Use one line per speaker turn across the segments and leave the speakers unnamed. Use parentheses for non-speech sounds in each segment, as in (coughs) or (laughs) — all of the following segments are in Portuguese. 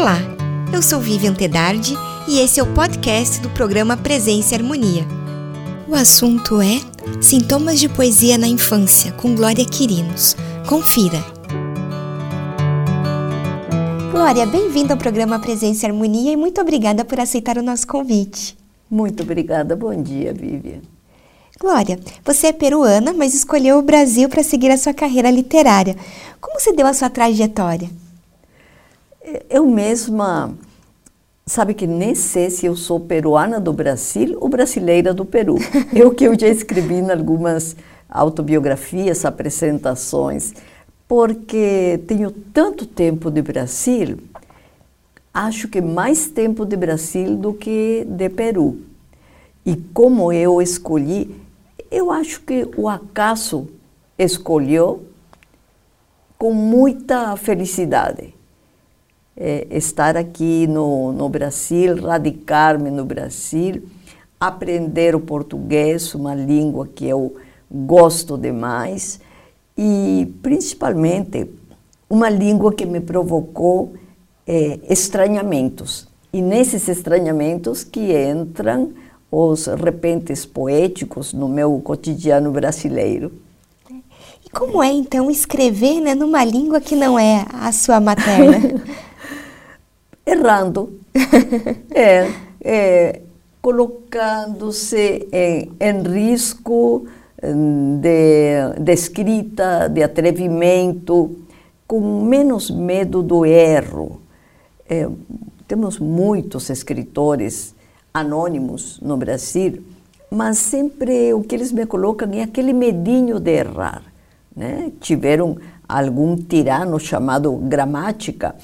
Olá, eu sou Vivian Tedardi e esse é o podcast do programa Presença e Harmonia. O assunto é Sintomas de Poesia na Infância, com Glória Quirinos. Confira! Glória, bem-vinda ao programa Presença e Harmonia e muito obrigada por aceitar o nosso convite.
Muito obrigada, bom dia, Vivian.
Glória, você é peruana, mas escolheu o Brasil para seguir a sua carreira literária. Como se deu a sua trajetória?
Eu mesma, sabe que nem sei se eu sou peruana do Brasil ou brasileira do Peru. (laughs) eu que eu já escrevi em algumas autobiografias, apresentações, porque tenho tanto tempo de Brasil, acho que mais tempo de Brasil do que de Peru. E como eu escolhi, eu acho que o acaso escolheu com muita felicidade é, estar aqui no, no Brasil, radicar-me no Brasil, aprender o português, uma língua que eu gosto demais, e principalmente uma língua que me provocou é, estranhamentos. E nesses estranhamentos que entram os repentes poéticos no meu cotidiano brasileiro.
E como é então escrever né, numa língua que não é a sua materna? (laughs)
errando, (laughs) é, é, colocando-se em, em, risco de, de escrita, de atrevimento, com menos medo do erro. É, temos muitos escritores anônimos no Brasil, mas sempre o que eles me colocam é aquele medinho de errar. Né? Tiveram algum tirano chamado gramática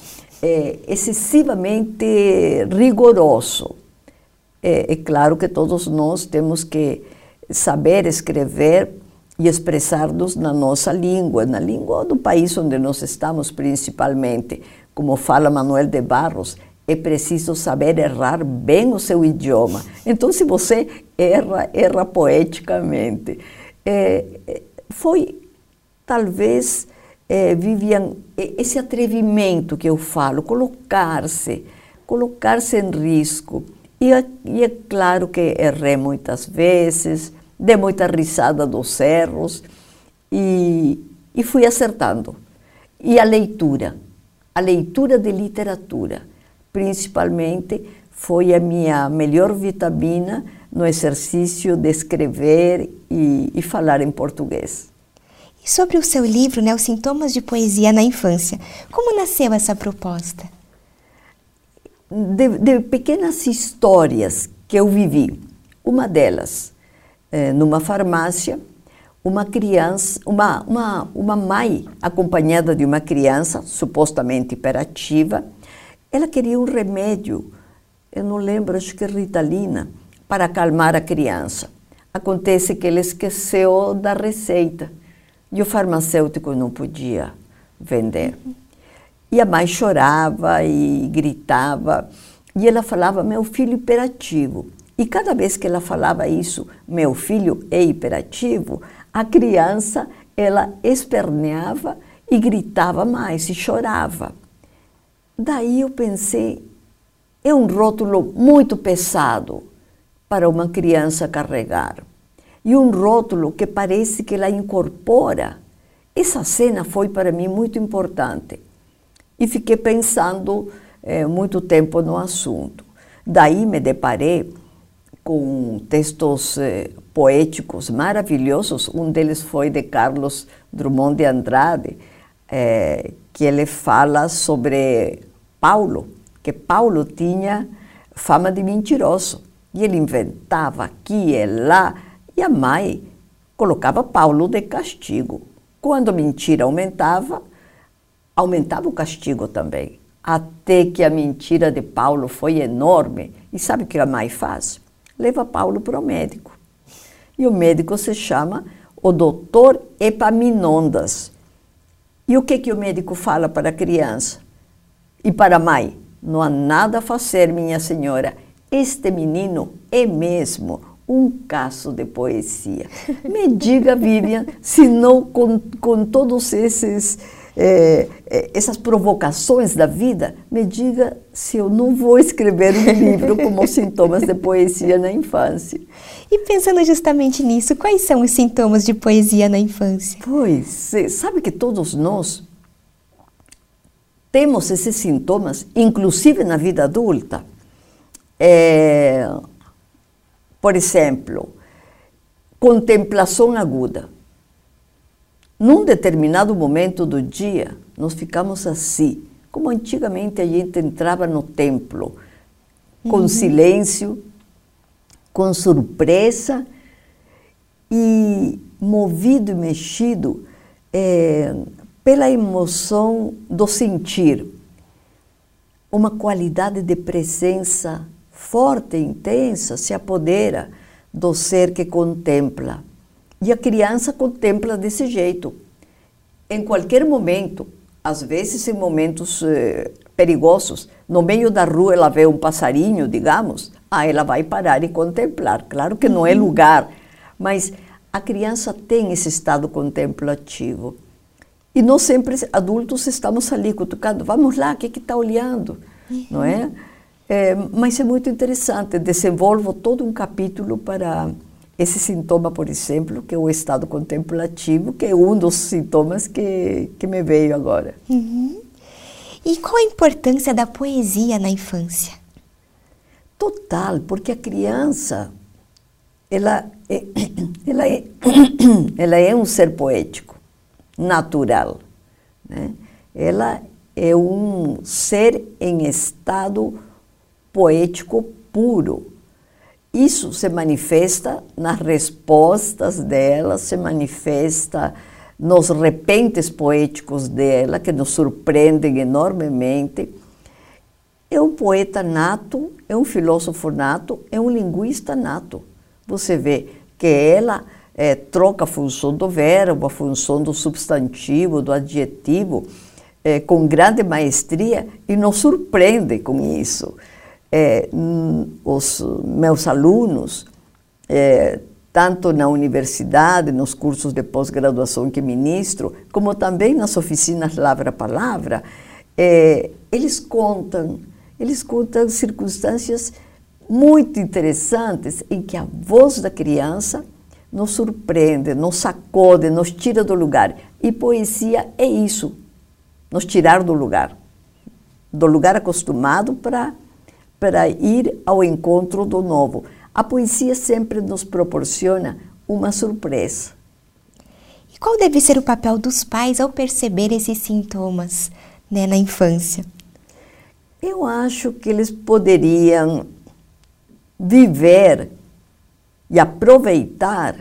é, excessivamente rigoroso. É, é claro que todos nós temos que saber escrever e expressar-nos na nossa língua, na língua do país onde nós estamos principalmente. Como fala Manuel de Barros, é preciso saber errar bem o seu idioma. Então, se você erra, erra poeticamente. É, é foi talvez é, Vivian, esse atrevimento que eu falo, colocar-se, colocar-se em risco. E, e, é claro que errei muitas vezes, dei muita risada dos erros e, e fui acertando. E a leitura, a leitura de literatura, principalmente, foi a minha melhor vitamina no exercício de escrever e, e falar em português.
E sobre o seu livro, né, Os Sintomas de Poesia na Infância, como nasceu essa proposta?
De, de pequenas histórias que eu vivi. Uma delas, é, numa farmácia, uma criança, uma, uma, uma mãe acompanhada de uma criança supostamente hiperativa, ela queria um remédio, eu não lembro, acho que Ritalina, para acalmar a criança. Acontece que ele esqueceu da receita e o farmacêutico não podia vender. E a mãe chorava e gritava. E ela falava, meu filho hiperativo. E cada vez que ela falava isso, meu filho é hiperativo, a criança, ela esperneava e gritava mais e chorava. Daí eu pensei, é um rótulo muito pesado para uma criança carregar e um rótulo que parece que ela incorpora. Essa cena foi para mim muito importante e fiquei pensando é, muito tempo no assunto. Daí me deparei com textos eh, poéticos maravilhosos. Um deles foi de Carlos Drummond de Andrade, eh, que ele fala sobre Paulo, que Paulo tinha fama de mentiroso. E ele inventava aqui e lá e a mãe colocava Paulo de castigo. Quando a mentira aumentava, aumentava o castigo também. Até que a mentira de Paulo foi enorme. E sabe o que a mãe faz? Leva Paulo para o médico. E o médico se chama o doutor Epaminondas. E o que, que o médico fala para a criança? E para a mãe? Não há nada a fazer, minha senhora. Este menino é mesmo um caso de poesia. Me diga, Vivian, se não com, com todos esses é, é, essas provocações da vida, me diga se eu não vou escrever um livro como sintomas de poesia na infância.
E pensando justamente nisso, quais são os sintomas de poesia na infância?
Pois, sabe que todos nós temos esses sintomas, inclusive na vida adulta. É, por exemplo, contemplação aguda. Num determinado momento do dia, nós ficamos assim, como antigamente a gente entrava no templo, com uhum. silêncio, com surpresa e movido e mexido é, pela emoção do sentir. Uma qualidade de presença forte, intensa, se apodera do ser que contempla. E a criança contempla desse jeito. Em qualquer momento, às vezes em momentos eh, perigosos, no meio da rua ela vê um passarinho, digamos, ah, ela vai parar e contemplar. Claro que não é uhum. lugar, mas a criança tem esse estado contemplativo. E nós sempre, adultos, estamos ali cutucando, vamos lá, o que está olhando? Uhum. Não é? É? Mas é muito interessante, desenvolvo todo um capítulo para esse sintoma, por exemplo, que é o estado contemplativo, que é um dos sintomas que, que me veio agora.
Uhum. E qual a importância da poesia na infância?
Total, porque a criança, ela é, (coughs) ela é, (coughs) ela é um ser poético, natural. Né? Ela é um ser em estado poético puro isso se manifesta nas respostas dela, se manifesta nos repentes poéticos dela, que nos surpreendem enormemente. É um poeta nato, é um filósofo nato, é um linguista nato. Você vê que ela é, troca a função do verbo, a função do substantivo, do adjetivo, é, com grande maestria e nos surpreende com isso é, os meus alunos, é, tanto na universidade, nos cursos de pós-graduação que ministro, como também nas oficinas Lavra Palavra, é, eles contam, eles contam circunstâncias muito interessantes em que a voz da criança nos surpreende, nos sacode, nos tira do lugar. E poesia é isso, nos tirar do lugar, do lugar acostumado para para ir ao encontro do novo. A poesia sempre nos proporciona uma surpresa.
E qual deve ser o papel dos pais ao perceber esses sintomas né, na infância?
Eu acho que eles poderiam viver e aproveitar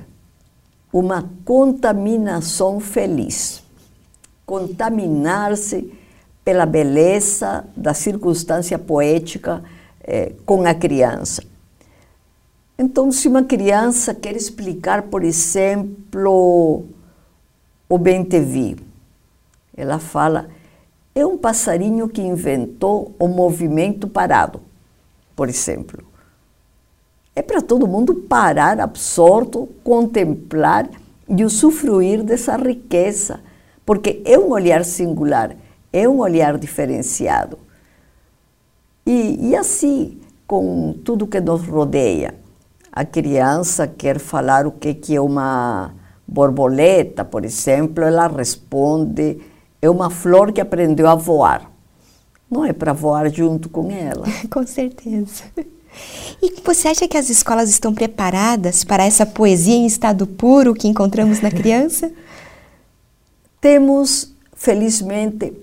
uma contaminação feliz. Contaminar-se pela beleza da circunstância poética é, com a criança. Então, se uma criança quer explicar, por exemplo, o bem-te-vi, ela fala, é um passarinho que inventou o movimento parado, por exemplo. É para todo mundo parar absorto, contemplar e usufruir dessa riqueza, porque é um olhar singular, é um olhar diferenciado. E, e assim, com tudo que nos rodeia. A criança quer falar o que, que é uma borboleta, por exemplo, ela responde: é uma flor que aprendeu a voar. Não é para voar junto com ela. (laughs)
com certeza. E você acha que as escolas estão preparadas para essa poesia em estado puro que encontramos na criança? (laughs)
Temos, felizmente,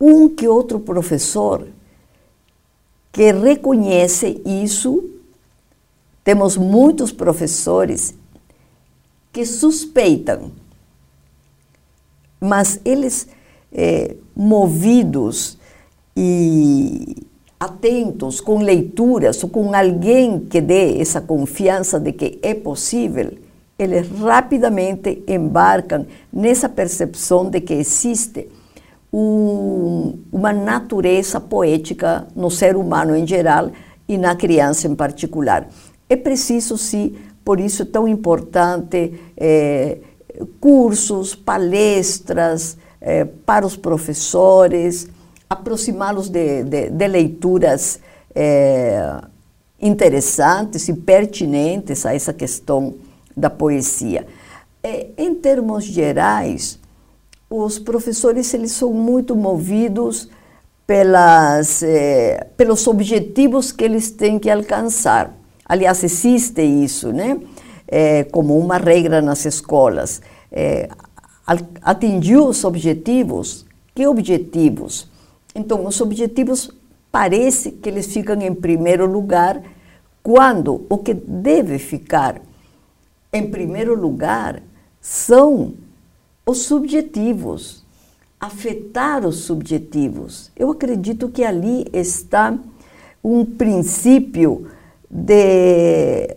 um que outro professor que reconhece isso. Temos muitos professores que suspeitam, mas eles, é, movidos e atentos com leituras ou com alguém que dê essa confiança de que é possível, eles rapidamente embarcam nessa percepção de que existe um, uma natureza poética no ser humano em geral e na criança em particular. É preciso, sim, por isso é tão importante é, cursos, palestras, é, para os professores, aproximá-los de, de, de, leituras é, interessantes e pertinentes a essa questão da poesia. Em termos gerais, os professores eles são muito movidos pelas, eh, pelos objetivos que eles têm que alcançar. Aliás, existe isso, né? É, como uma regra nas escolas. É, atingiu os objetivos? Que objetivos? Então, os objetivos parece que eles ficam em primeiro lugar quando o que deve ficar em primeiro lugar são os subjetivos, afetar os subjetivos. Eu acredito que ali está um princípio de,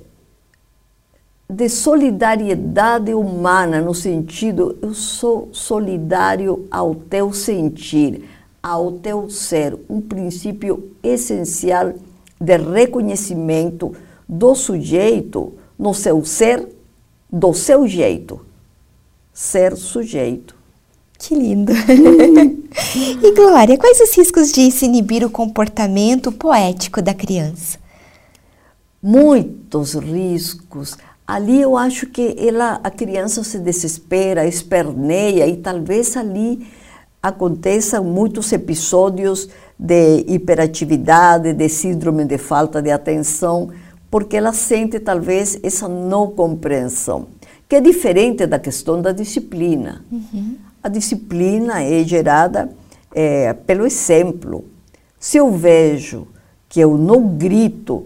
de solidariedade humana, no sentido, eu sou solidário ao teu sentir, ao teu ser, um princípio essencial de reconhecimento do sujeito no seu ser, do seu jeito ser sujeito.
Que lindo! (laughs) e Glória, quais os riscos de se inibir o comportamento poético da criança?
Muitos riscos. Ali eu acho que ela, a criança se desespera, esperneia e talvez ali aconteçam muitos episódios de hiperatividade, de síndrome de falta de atenção, porque ela sente talvez essa não compreensão que é diferente da questão da disciplina. Uhum. A disciplina é gerada é, pelo exemplo. Se eu vejo que eu não grito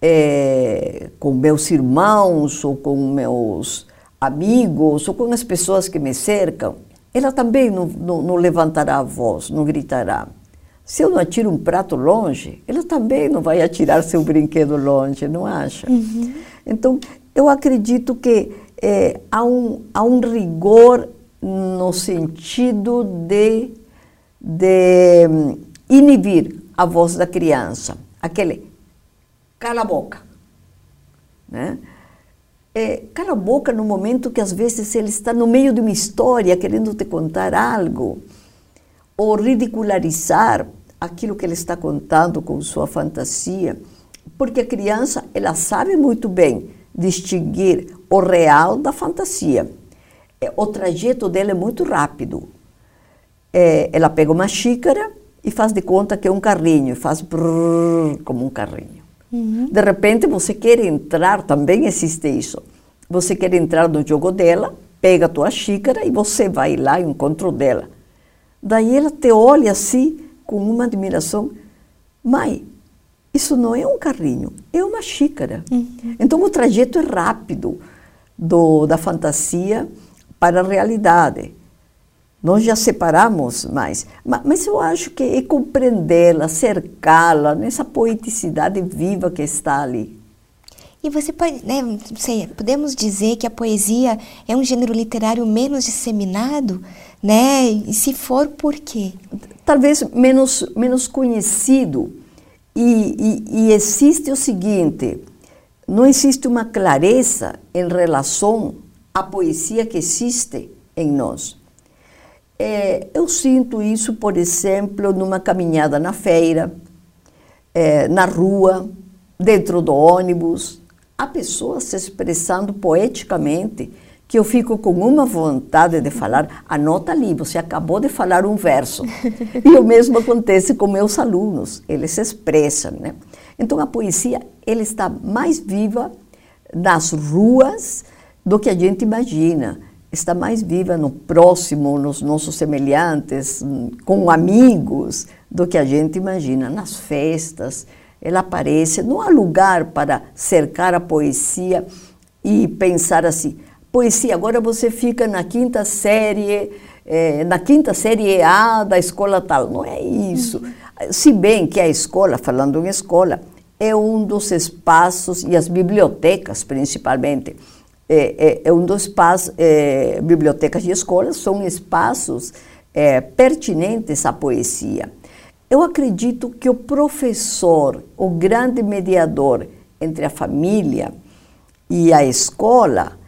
é, com meus irmãos ou com meus amigos ou com as pessoas que me cercam, ela também não, não, não levantará a voz, não gritará. Se eu não atiro um prato longe, ela também não vai atirar seu (laughs) brinquedo longe, não acha? Uhum. Então, eu acredito que é, há, um, há um rigor no sentido de, de hum, inibir a voz da criança, aquele cala a boca. Né? É, cala a boca no momento que às vezes ele está no meio de uma história querendo te contar algo, ou ridicularizar aquilo que ele está contando com sua fantasia, porque a criança ela sabe muito bem distinguir o real da fantasia. É, o trajeto dela é muito rápido. É, ela pega uma xícara e faz de conta que é um carrinho, faz brrr, como um carrinho. Uhum. De repente você quer entrar, também existe isso. Você quer entrar no jogo dela, pega a tua xícara e você vai lá ao encontro dela. Daí ela te olha assim, com uma admiração. Mãe, isso não é um carrinho, é uma xícara. Uhum. Então o trajeto é rápido do, da fantasia para a realidade. Nós já separamos mais, mas eu acho que é compreendê-la, cercá-la nessa poeticidade viva que está ali.
E você pode, né, sei, podemos dizer que a poesia é um gênero literário menos disseminado, né? E se for, por quê?
Talvez menos, menos conhecido e, e, e existe o seguinte: não existe uma clareza em relação à poesia que existe em nós. É, eu sinto isso, por exemplo, numa caminhada na feira, é, na rua, dentro do ônibus. Há pessoas se expressando poeticamente que eu fico com uma vontade de falar, anota ali, você acabou de falar um verso. (laughs) e o mesmo acontece com meus alunos, eles se expressam, né? Então a poesia, ela está mais viva nas ruas do que a gente imagina. Está mais viva no próximo, nos nossos semelhantes, com amigos, do que a gente imagina. Nas festas, ela aparece. Não há lugar para cercar a poesia e pensar assim, poesia, agora você fica na quinta série, é, na quinta série A da escola tal. Não é isso. Uhum. Se bem que a escola, falando em escola, é um dos espaços, e as bibliotecas principalmente, é, é, é um dos espaços, é, bibliotecas e escolas são espaços é, pertinentes à poesia. Eu acredito que o professor, o grande mediador entre a família e a escola,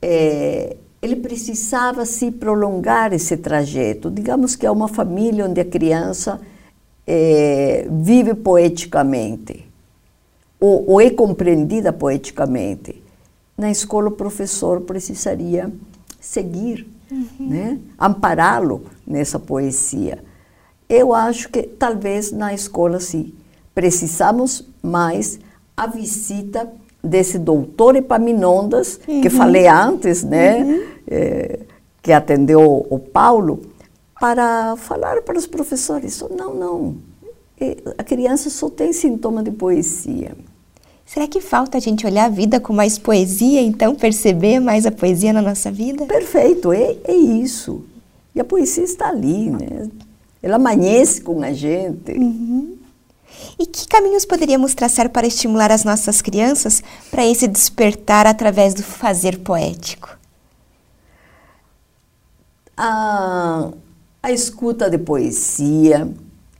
é, ele precisava se prolongar esse trajeto. Digamos que é uma família onde a criança é, vive poeticamente, ou, ou é compreendida poeticamente. Na escola, o professor precisaria seguir, uhum. né? ampará-lo nessa poesia. Eu acho que talvez na escola, sim, precisamos mais a visita desse doutor Epaminondas, uhum. que falei antes, né? Uhum. É, que atendeu o Paulo, para falar para os professores: não, não, é, a criança só tem sintoma de poesia.
Será que falta a gente olhar a vida com mais poesia, então perceber mais a poesia na nossa vida?
Perfeito, é, é isso. E a poesia está ali, né? Ela amanhece com a gente.
Uhum. E que caminhos poderíamos traçar para estimular as nossas crianças para esse despertar através do fazer poético?
A, a escuta de poesia,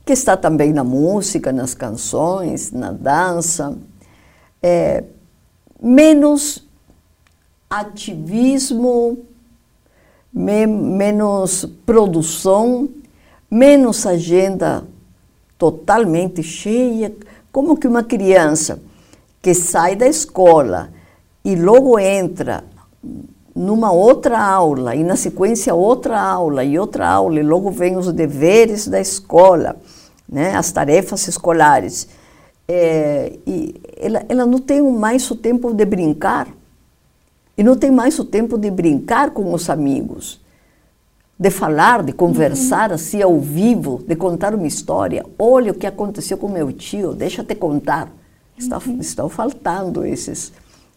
que está também na música, nas canções, na dança, é, menos ativismo, me, menos produção, menos agenda totalmente cheia. Como que uma criança que sai da escola e logo entra numa outra aula, e na sequência outra aula e outra aula, e logo vem os deveres da escola, né, as tarefas escolares. É, e ela, ela não tem mais o tempo de brincar, e não tem mais o tempo de brincar com os amigos de falar, de conversar uhum. assim ao vivo, de contar uma história. Olha o que aconteceu com meu tio, deixa te contar. Está, uhum. Estão faltando esses,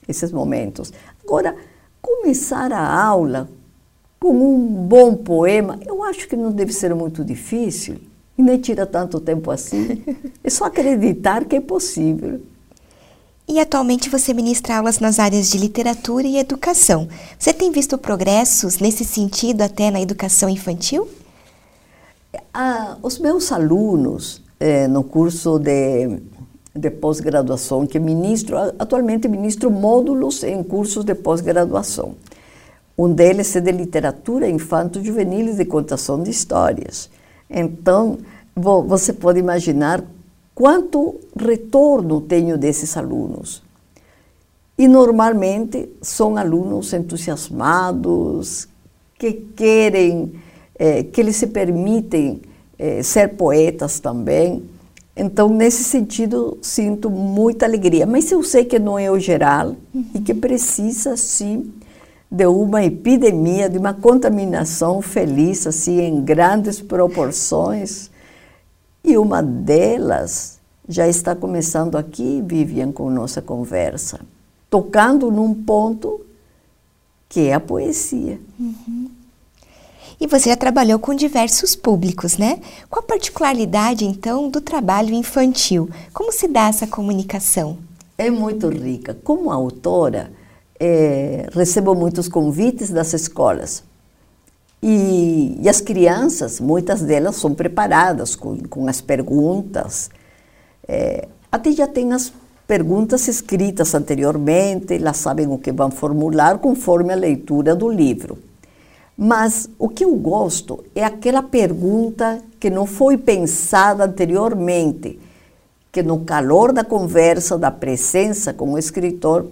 esses momentos. Agora, começar a aula com um bom poema, eu acho que não deve ser muito difícil e nem tira tanto tempo assim. É só acreditar que é possível.
E atualmente você ministra aulas nas áreas de literatura e educação. Você tem visto progressos nesse sentido até na educação infantil?
Ah, os meus alunos eh, no curso de, de pós-graduação que ministro, atualmente ministro módulos em cursos de pós-graduação. Um deles é de literatura infanto-juvenil e de contação de histórias. Então, você pode imaginar quanto retorno tenho desses alunos. E normalmente são alunos entusiasmados, que querem, eh, que eles se permitem eh, ser poetas também. Então, nesse sentido, sinto muita alegria. Mas eu sei que não é o geral uhum. e que precisa, sim, de uma epidemia, de uma contaminação feliz, assim, em grandes proporções e uma delas já está começando aqui, Vivian, com nossa conversa, tocando num ponto que é a poesia.
Uhum. E você já trabalhou com diversos públicos, né? Qual a particularidade, então, do trabalho infantil? Como se dá essa comunicação?
É muito rica. Como autora, é, recebo muitos convites das escolas e, e, as crianças, muitas delas são preparadas com, com as perguntas. É, até já tem as perguntas escritas anteriormente, elas sabem o que vão formular conforme a leitura do livro. Mas o que eu gosto é aquela pergunta que não foi pensada anteriormente, que no calor da conversa, da presença com o escritor,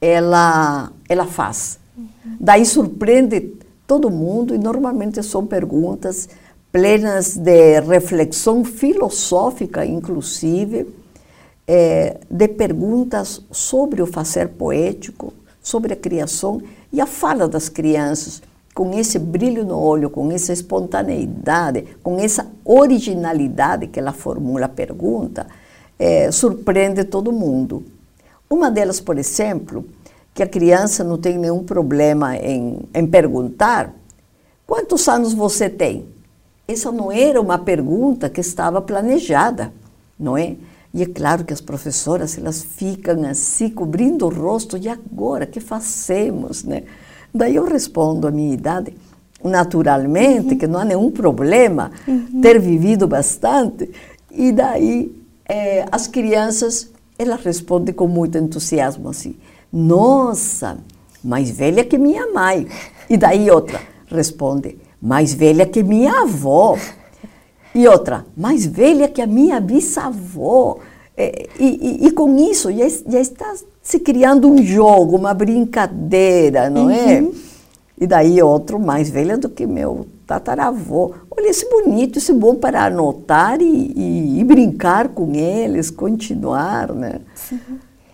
ela, ela faz. Uhum. Daí surpreende todo mundo e normalmente são perguntas plenas de reflexão filosófica, inclusive, é, de perguntas sobre o fazer poético, sobre a criação e a fala das crianças, com esse brilho no olho, com essa espontaneidade, com essa originalidade que ela formula a pergunta, é, surpreende todo mundo. Uma delas, por exemplo, que a criança não tem nenhum problema em, em perguntar: quantos anos você tem? Essa não era uma pergunta que estava planejada, não é? E é claro que as professoras elas ficam assim cobrindo o rosto e agora que fazemos, né? Daí eu respondo a minha idade naturalmente uhum. que não há nenhum problema uhum. ter vivido bastante e daí é, as crianças elas respondem com muito entusiasmo assim nossa, mais velha que minha mãe. E daí outra responde, mais velha que minha avó. E outra, mais velha que a minha bisavó. É, e, e, e, com isso já, já está se criando um jogo, uma brincadeira, não é? uhum. é? E daí outro, mais velha do que meu tataravô. Olha, esse bonito, esse bom para anotar e, e, e brincar com eles, continuar, né? Sim.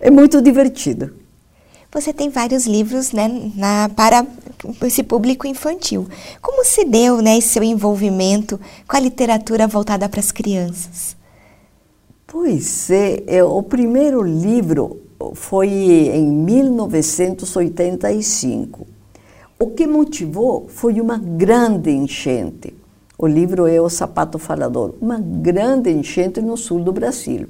É muito divertido.
Você tem vários livros né, na, para esse público infantil. Como se deu né, esse seu envolvimento com a literatura voltada para as crianças?
Pois é, é, o primeiro livro foi em 1985. O que motivou foi uma grande enchente. O livro é O Sapato Falador, uma grande enchente no sul do Brasil.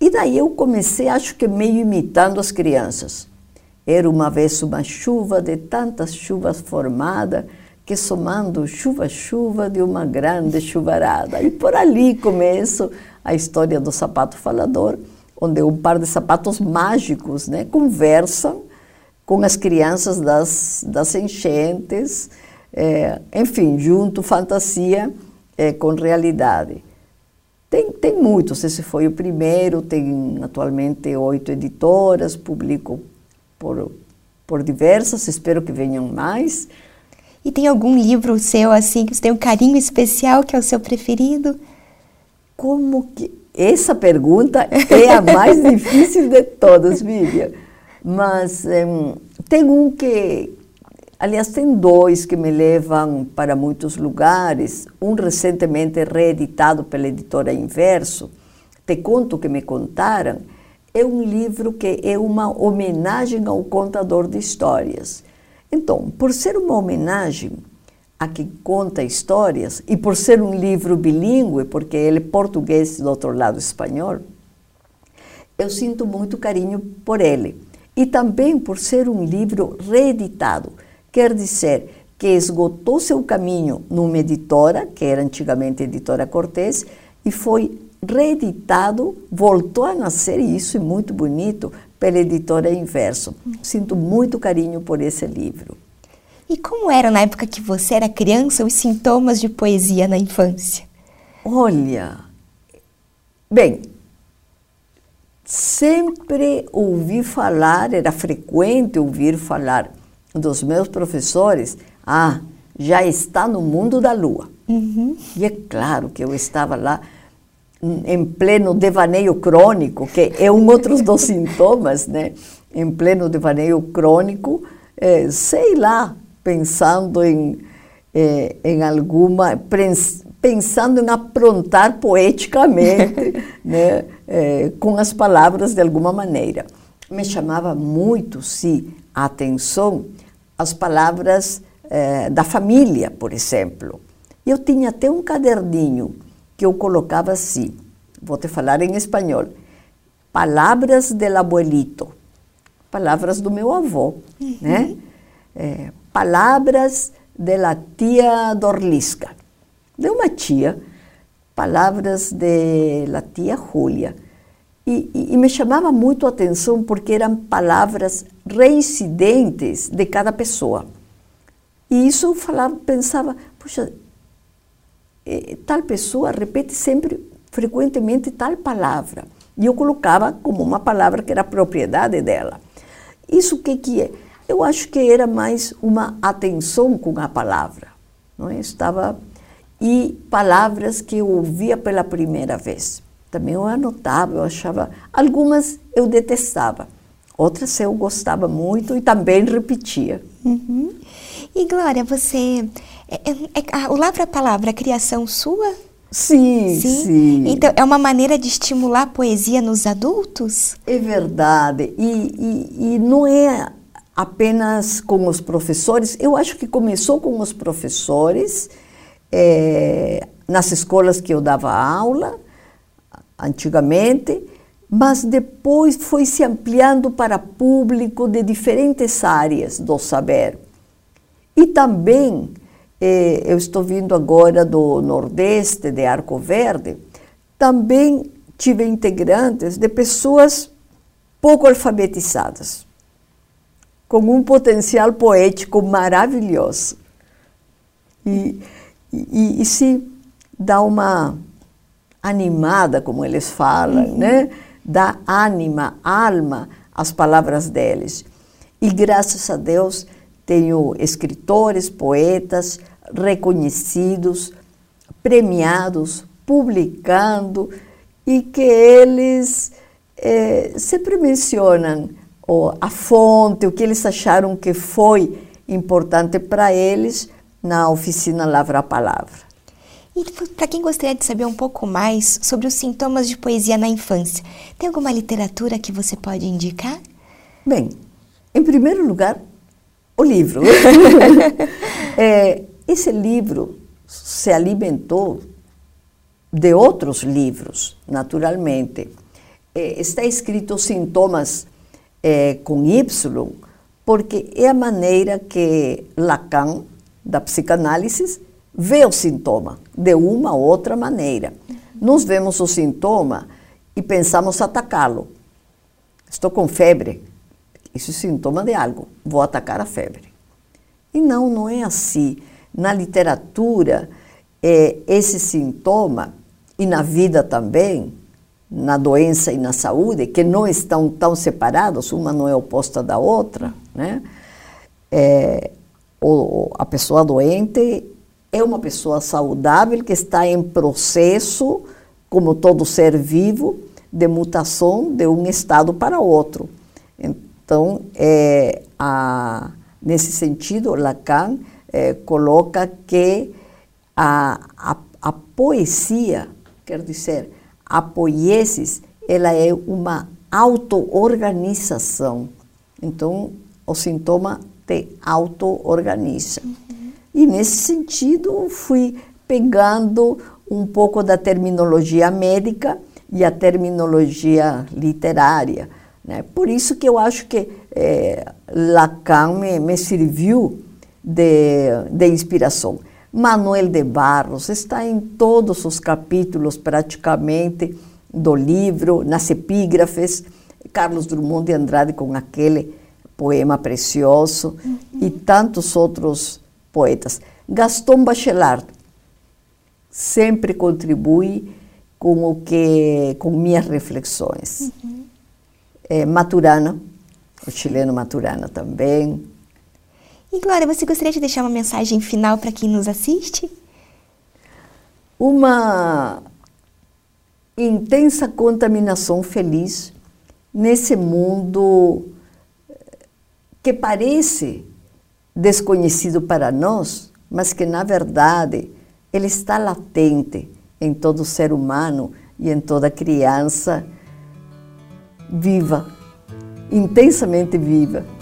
E daí eu comecei, acho que meio imitando as crianças. Era uma vez uma chuva de tantas chuvas formada que somando chuva chuva de uma grande chuvarada. E por ali começo a história do sapato falador, onde um par de sapatos mágicos né, conversam com as crianças das, das enchentes, é, enfim, junto fantasia é, com realidade. Tem, tem muitos, esse foi o primeiro, tem atualmente oito editoras, publico por, por diversas, espero que venham mais.
E tem algum livro seu assim que você tem um carinho especial que é o seu preferido?
Como que essa pergunta é a mais (laughs) difícil de todas, Vivian. Mas um, tem um que, aliás, tem dois que me levam para muitos lugares. Um recentemente reeditado pela editora Inverso, Te Conto que me contaram, é um livro que é uma homenagem ao contador de histórias. Então, por ser uma homenagem a quem conta histórias e por ser um livro bilíngue, porque ele é português e do outro lado espanhol, eu sinto muito carinho por ele. E também por ser um livro reeditado, quer dizer que esgotou seu caminho numa editora, que era antigamente Editora Cortês, e foi reeditado, voltou a nascer, e isso é muito bonito, pela editora Inverso. Sinto muito carinho por esse livro.
E como era na época que você era criança os sintomas de poesia na infância?
Olha, bem, sempre ouvi falar, era frequente ouvir falar dos meus professores, ah, já está no mundo da lua. Uhum. E é claro que eu estava lá em pleno devaneio crônico, que é um outro dos (laughs) sintomas, né? Em pleno devaneio crônico, é, sei lá, pensando em, é, em alguma, pensando em aprontar poeticamente, (laughs) né? É, com as palavras de alguma maneira. Me chamava muito, sim, a atenção as palavras da família, por exemplo. Eu tinha até um caderninho que eu colocava assim, vou te falar em espanhol, palavras del abuelito, palavras do meu avô, uhum. né? É, palavras de la tia Dorlisca, de uma tia, palavras de la tia Júlia. E, e, e, me chamava muito a atenção porque eram palavras reincidentes de cada pessoa. E isso eu falava, pensava, puxa, tal pessoa repete sempre, frequentemente, tal palavra. E eu colocava como uma palavra que era propriedade dela. Isso o que, que é? Eu acho que era mais uma atenção com a palavra. Não é? Estava e palavras que eu ouvia pela primeira vez. Também eu anotava, eu achava. Algumas eu detestava, outras eu gostava muito e também repetia.
Uhum. E Glória, você é, é, é, o Lavra Palavra é criação sua?
Sim, sim, sim,
Então, é uma maneira de estimular a poesia nos adultos?
É verdade. E, e, e, não é apenas com os professores. Eu acho que começou com os professores, é, nas escolas que eu dava aula, antigamente, mas depois foi se ampliando para público de diferentes áreas do saber. E também, eu estou vindo agora do Nordeste, de Arco Verde, também tive integrantes de pessoas pouco alfabetizadas, com um potencial poético maravilhoso. E, e, e se dá uma animada, como eles falam, uhum. né? Dá ânima, alma às palavras deles. E graças a Deus tenho escritores, poetas reconhecidos, premiados, publicando e que eles eh, sempre mencionam oh, a fonte, o que eles acharam que foi importante para eles na oficina Lavra a Palavra.
E para quem gostaria de saber um pouco mais sobre os sintomas de poesia na infância, tem alguma literatura que você pode indicar?
Bem, em primeiro lugar, o livro. é, (laughs) (laughs) esse livro se alimentou de outros livros, naturalmente. É, está escrito sintomas é, com Y, porque é a maneira que Lacan, da psicanálise, vê o sintoma, de uma ou outra maneira. Nós vemos o sintoma e pensamos atacá-lo. Estou com febre, isso é sintoma de algo, vou atacar a febre. E não, não é assim. Na literatura, é, esse sintoma e na vida também, na doença e na saúde, que não estão tão separados, uma não é oposta da outra, né? É, ou, a pessoa doente é uma pessoa saudável que está em processo, como todo ser vivo, de mutação de um estado para outro. Então, é, a, nesse sentido, Lacan é, coloca que a, a, a poesia Quero dizer, a poiesis, ela é uma auto-organização. Então, o sintoma te auto-organiza. Uhum. E nesse sentido, fui pegando um pouco da terminologia médica e a terminologia literária. Né? Por isso que eu acho que é, Lacan me, me serviu de, de inspiração. Manuel de Barros está em todos os capítulos praticamente do livro, nas epígrafes. Carlos Drummond de Andrade com aquele poema precioso uhum. e tantos outros poetas. Gaston Bachelard sempre contribui com o que com minhas reflexões. Uhum. É, Maturana, o chileno Maturana também.
E Glória, você gostaria de deixar uma mensagem final para quem nos assiste?
Uma intensa contaminação feliz nesse mundo que parece desconhecido para nós, mas que na verdade ele está latente em todo ser humano e em toda criança viva, intensamente viva.